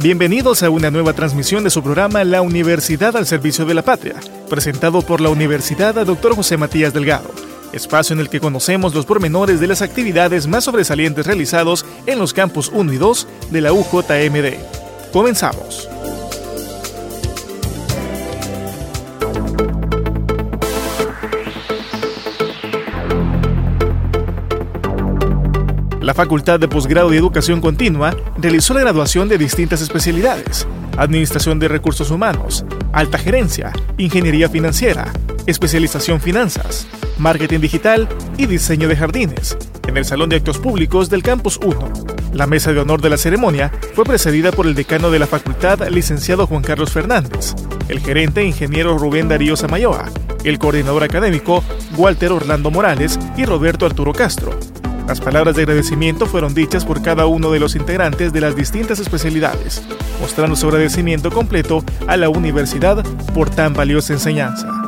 Bienvenidos a una nueva transmisión de su programa La Universidad al Servicio de la Patria, presentado por la Universidad Dr. José Matías Delgado, espacio en el que conocemos los pormenores de las actividades más sobresalientes realizados en los campus 1 y 2 de la UJMD. Comenzamos. La Facultad de Posgrado y Educación Continua realizó la graduación de distintas especialidades, Administración de Recursos Humanos, Alta Gerencia, Ingeniería Financiera, Especialización Finanzas, Marketing Digital y Diseño de Jardines, en el Salón de Actos Públicos del Campus 1. La mesa de honor de la ceremonia fue precedida por el decano de la facultad, licenciado Juan Carlos Fernández, el gerente ingeniero Rubén Darío Samayoa, el coordinador académico Walter Orlando Morales y Roberto Arturo Castro, las palabras de agradecimiento fueron dichas por cada uno de los integrantes de las distintas especialidades, mostrando su agradecimiento completo a la universidad por tan valiosa enseñanza.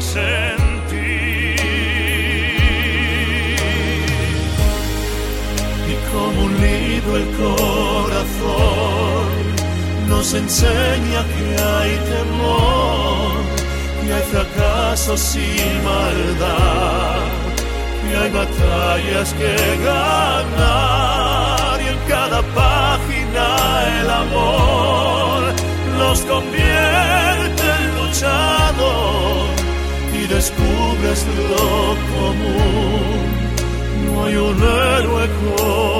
crees en ti. Y como un libro el corazón nos enseña que hay temor, que hay fracasos sin maldad, que hay batallas que ganar y en cada página el amor los convierte en luchador y descubres lo común. No hay un héroe como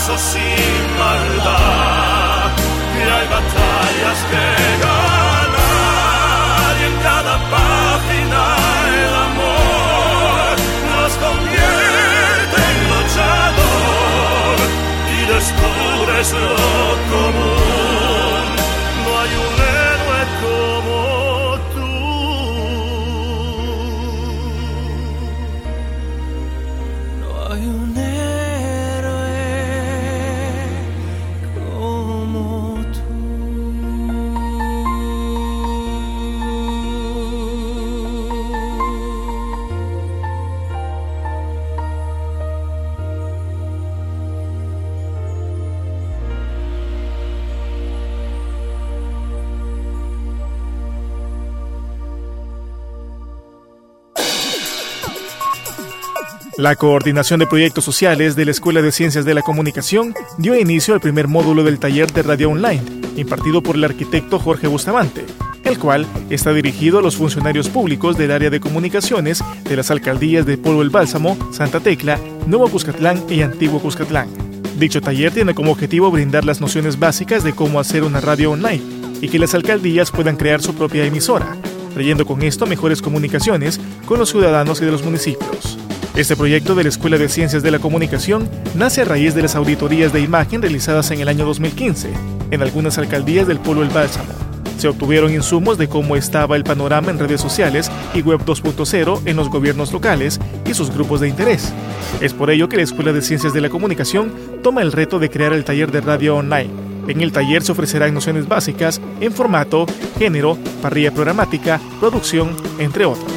paso sin maldad. Y hay batallas que ganar y en cada página el amor nos convierte en luchador y descubres lo común. La Coordinación de Proyectos Sociales de la Escuela de Ciencias de la Comunicación dio inicio al primer módulo del taller de radio online, impartido por el arquitecto Jorge Bustamante, el cual está dirigido a los funcionarios públicos del área de comunicaciones de las alcaldías de Pueblo el Bálsamo, Santa Tecla, Nuevo Cuscatlán y Antiguo Cuscatlán. Dicho taller tiene como objetivo brindar las nociones básicas de cómo hacer una radio online y que las alcaldías puedan crear su propia emisora, trayendo con esto mejores comunicaciones con los ciudadanos y de los municipios. Este proyecto de la Escuela de Ciencias de la Comunicación nace a raíz de las auditorías de imagen realizadas en el año 2015 en algunas alcaldías del pueblo El Bálsamo. Se obtuvieron insumos de cómo estaba el panorama en redes sociales y Web 2.0 en los gobiernos locales y sus grupos de interés. Es por ello que la Escuela de Ciencias de la Comunicación toma el reto de crear el taller de radio online. En el taller se ofrecerán nociones básicas en formato, género, parrilla programática, producción, entre otros.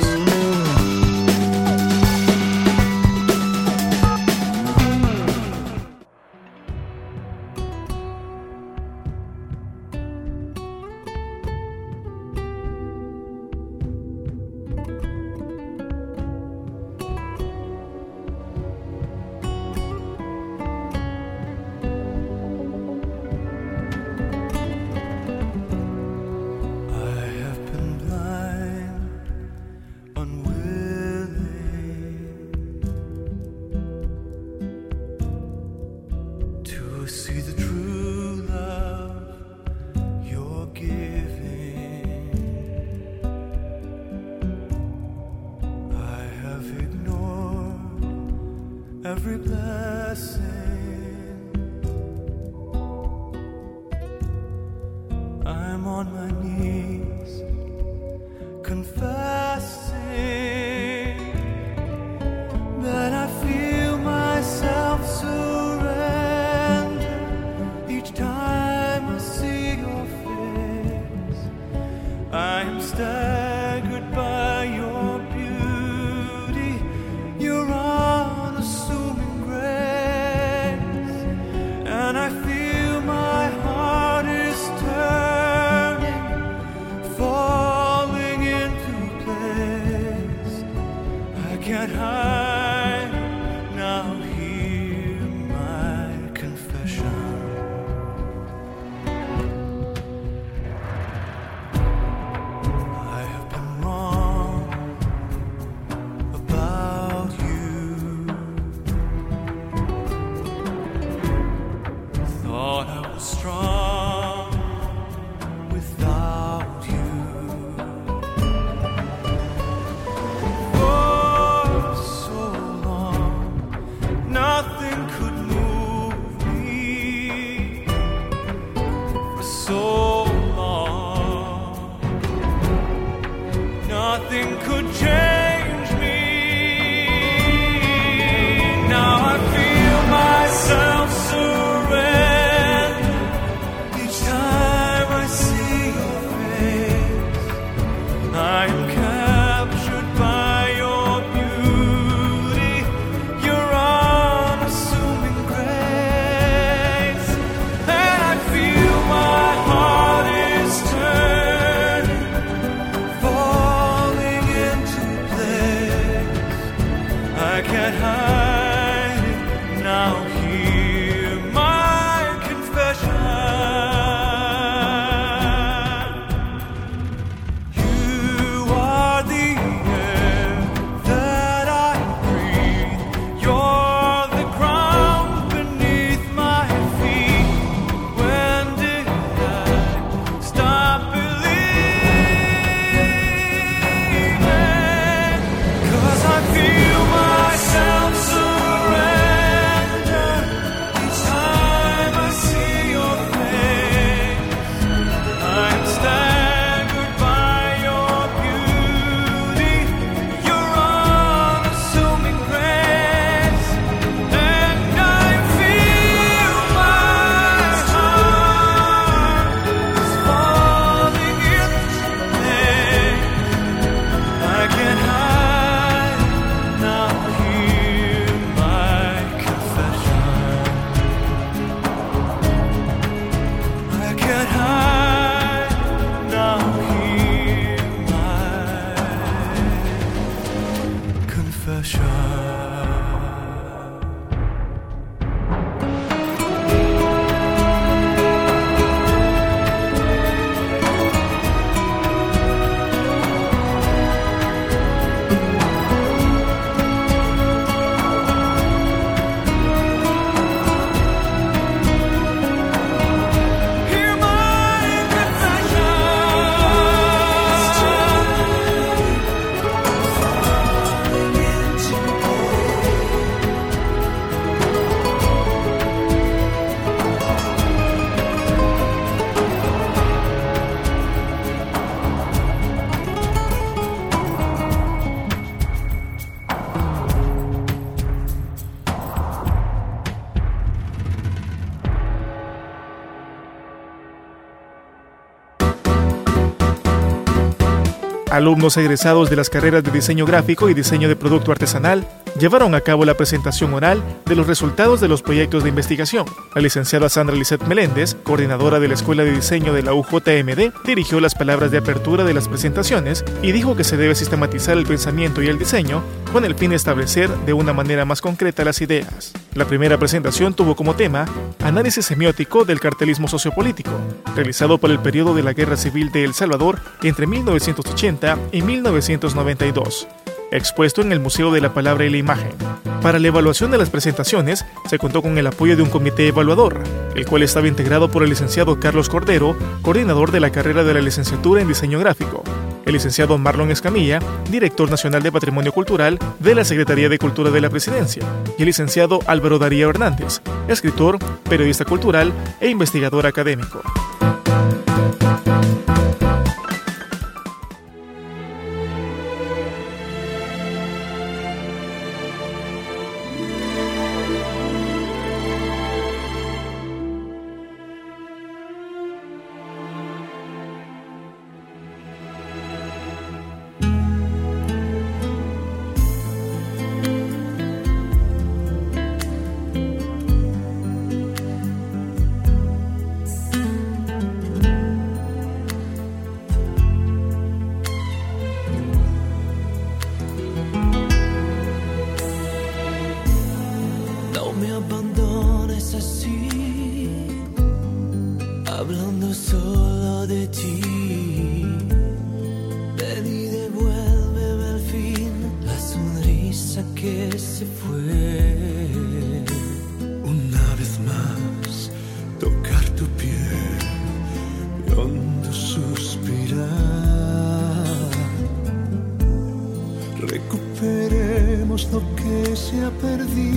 confess nothing could change verscheiden. Alumnos egresados de las carreras de diseño gráfico y diseño de producto artesanal llevaron a cabo la presentación oral de los resultados de los proyectos de investigación. La licenciada Sandra Lisset Meléndez, coordinadora de la Escuela de Diseño de la UJMD, dirigió las palabras de apertura de las presentaciones y dijo que se debe sistematizar el pensamiento y el diseño con el fin de establecer de una manera más concreta las ideas. La primera presentación tuvo como tema Análisis semiótico del cartelismo sociopolítico, realizado por el periodo de la Guerra Civil de El Salvador entre 1980 y 1992 expuesto en el Museo de la Palabra y la Imagen. Para la evaluación de las presentaciones se contó con el apoyo de un comité evaluador, el cual estaba integrado por el licenciado Carlos Cordero, coordinador de la carrera de la licenciatura en diseño gráfico, el licenciado Marlon Escamilla, director nacional de Patrimonio Cultural de la Secretaría de Cultura de la Presidencia, y el licenciado Álvaro Darío Hernández, escritor, periodista cultural e investigador académico. perdido.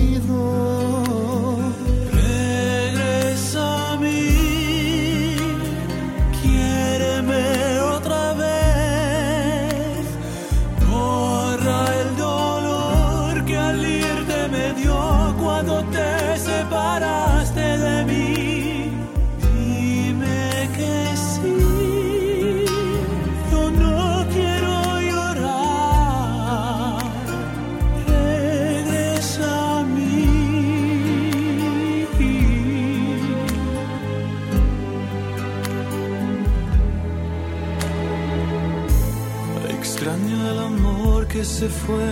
Se fue,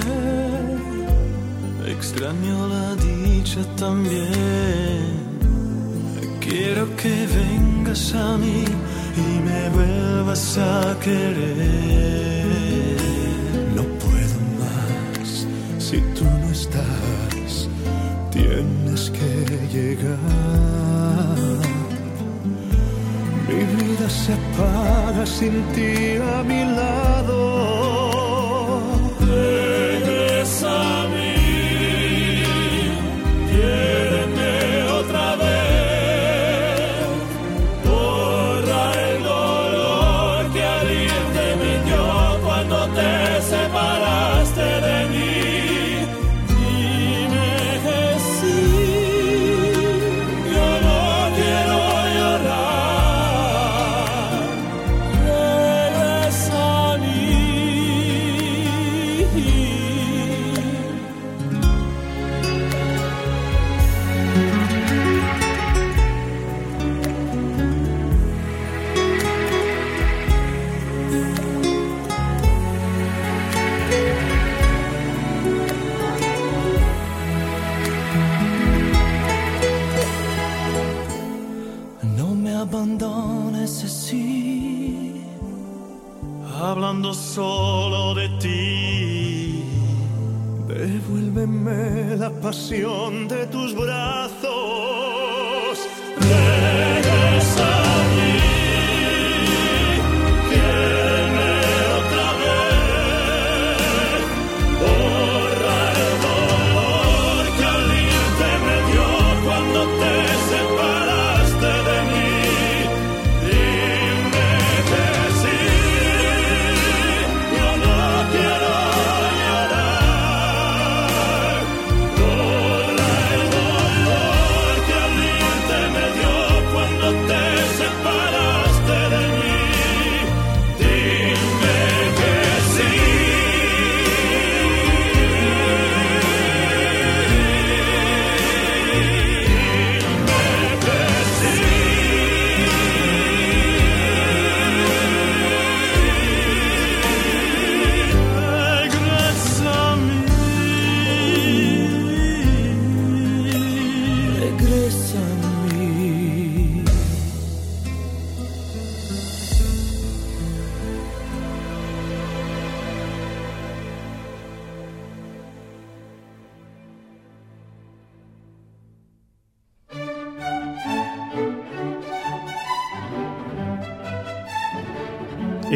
extraño la dicha también. Quiero que vengas a mí y me vuelvas a querer. No puedo más si tú no estás, tienes que llegar. Mi vida se apaga sin ti a mi lado canción.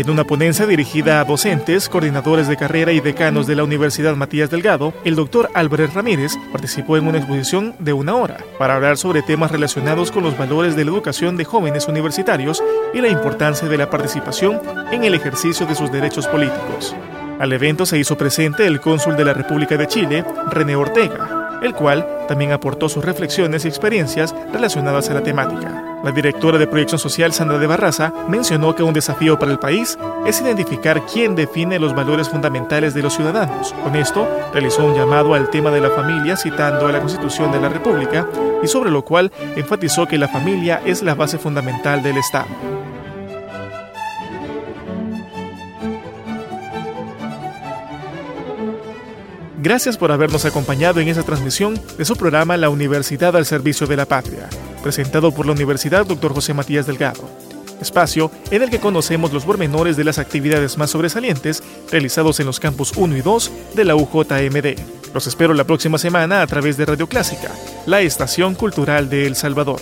En una ponencia dirigida a docentes, coordinadores de carrera y decanos de la Universidad Matías Delgado, el doctor Álvarez Ramírez participó en una exposición de una hora para hablar sobre temas relacionados con los valores de la educación de jóvenes universitarios y la importancia de la participación en el ejercicio de sus derechos políticos. Al evento se hizo presente el cónsul de la República de Chile, René Ortega, el cual también aportó sus reflexiones y experiencias relacionadas a la temática. La directora de Proyección Social, Sandra de Barraza, mencionó que un desafío para el país es identificar quién define los valores fundamentales de los ciudadanos. Con esto, realizó un llamado al tema de la familia citando a la Constitución de la República y sobre lo cual enfatizó que la familia es la base fundamental del Estado. Gracias por habernos acompañado en esta transmisión de su programa La Universidad al Servicio de la Patria presentado por la Universidad Dr. José Matías Delgado. Espacio en el que conocemos los pormenores de las actividades más sobresalientes realizados en los campus 1 y 2 de la UJMD. Los espero la próxima semana a través de Radio Clásica, la estación cultural de El Salvador.